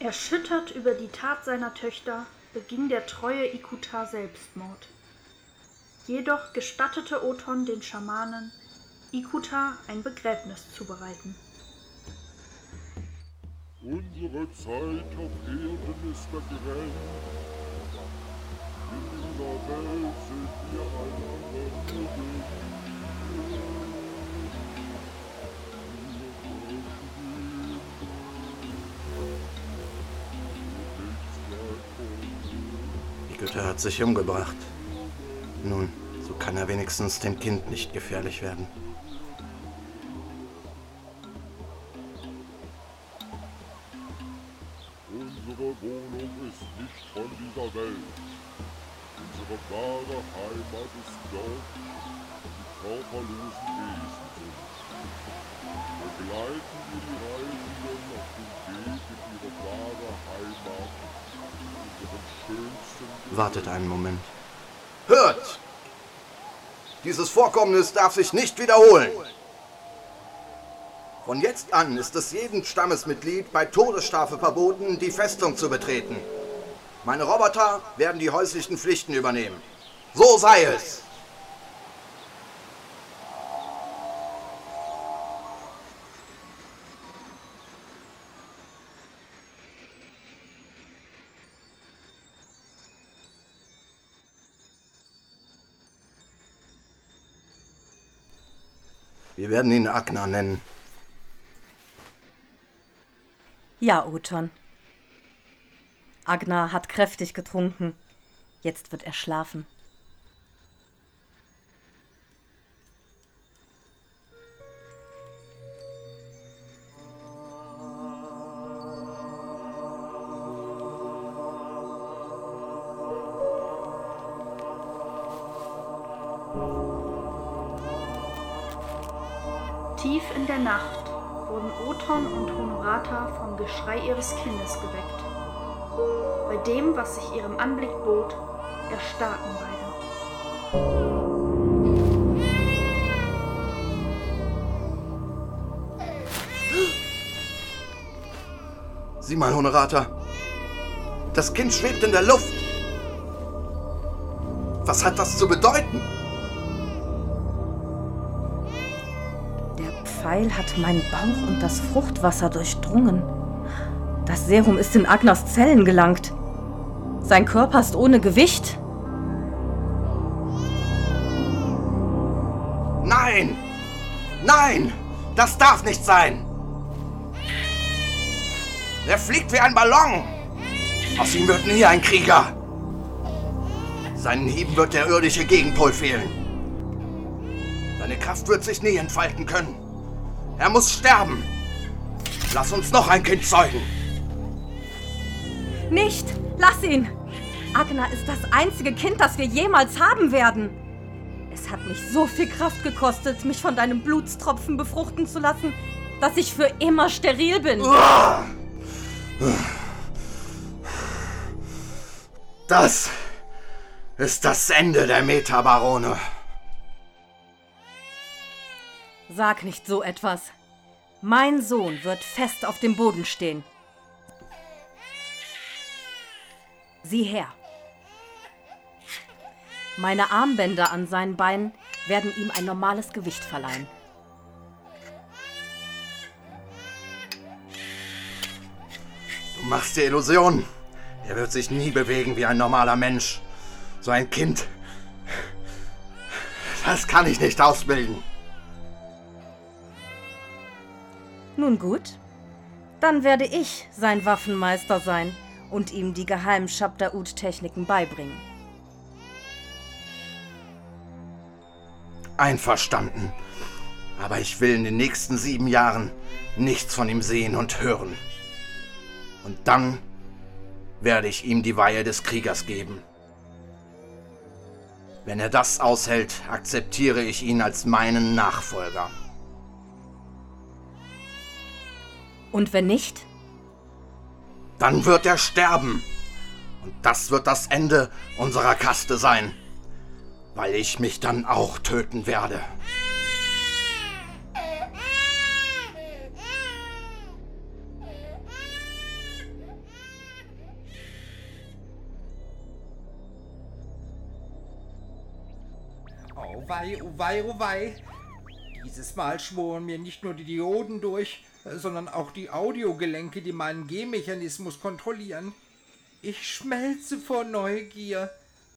Erschüttert über die Tat seiner Töchter beging der treue Ikuta Selbstmord. Jedoch gestattete Othon den Schamanen, Ikuta ein Begräbnis zu bereiten. Unsere Zeit auf Erden ist begrenzt. In dieser Welt sind wir einander nur Güter hat sich umgebracht. Nun, so kann er wenigstens dem Kind nicht gefährlich werden. Unsere Wohnung ist nicht von dieser Welt. Unsere wahre Heimat ist dort, wo die körperlosen Wesen sind. Begleiten wir die Reisenden Wartet einen Moment. Hört! Dieses Vorkommnis darf sich nicht wiederholen. Von jetzt an ist es jedem Stammesmitglied bei Todesstrafe verboten, die Festung zu betreten. Meine Roboter werden die häuslichen Pflichten übernehmen. So sei es. Wir werden ihn Agna nennen. Ja, Othon. Agnar hat kräftig getrunken. Jetzt wird er schlafen. Tief in der Nacht wurden Othon und Honorata vom Geschrei ihres Kindes geweckt. Bei dem, was sich ihrem Anblick bot, erstarrten beide. Sieh mal, Honorata. Das Kind schwebt in der Luft. Was hat das zu bedeuten? Pfeil hat meinen Bauch und das Fruchtwasser durchdrungen. Das Serum ist in Agners Zellen gelangt. Sein Körper ist ohne Gewicht. Nein! Nein! Das darf nicht sein! Er fliegt wie ein Ballon! Aus ihm wird nie ein Krieger! Seinen Hieben wird der irdische Gegenpol fehlen. Seine Kraft wird sich nie entfalten können. Er muss sterben. Lass uns noch ein Kind zeugen. Nicht! Lass ihn! Agnar ist das einzige Kind, das wir jemals haben werden. Es hat mich so viel Kraft gekostet, mich von deinem Blutstropfen befruchten zu lassen, dass ich für immer steril bin. Das ist das Ende der Metabarone. Sag nicht so etwas. Mein Sohn wird fest auf dem Boden stehen. Sieh her. Meine Armbänder an seinen Beinen werden ihm ein normales Gewicht verleihen. Du machst dir Illusionen. Er wird sich nie bewegen wie ein normaler Mensch. So ein Kind. Das kann ich nicht ausbilden. Nun gut, dann werde ich sein Waffenmeister sein und ihm die geheimen Shabda-Ud-Techniken beibringen. Einverstanden. Aber ich will in den nächsten sieben Jahren nichts von ihm sehen und hören. Und dann werde ich ihm die Weihe des Kriegers geben. Wenn er das aushält, akzeptiere ich ihn als meinen Nachfolger. Und wenn nicht? Dann wird er sterben. Und das wird das Ende unserer Kaste sein. Weil ich mich dann auch töten werde. Oh wei, oh wei, oh wei. Dieses Mal schworen mir nicht nur die Dioden durch, sondern auch die Audiogelenke, die meinen Gehmechanismus kontrollieren. Ich schmelze vor Neugier.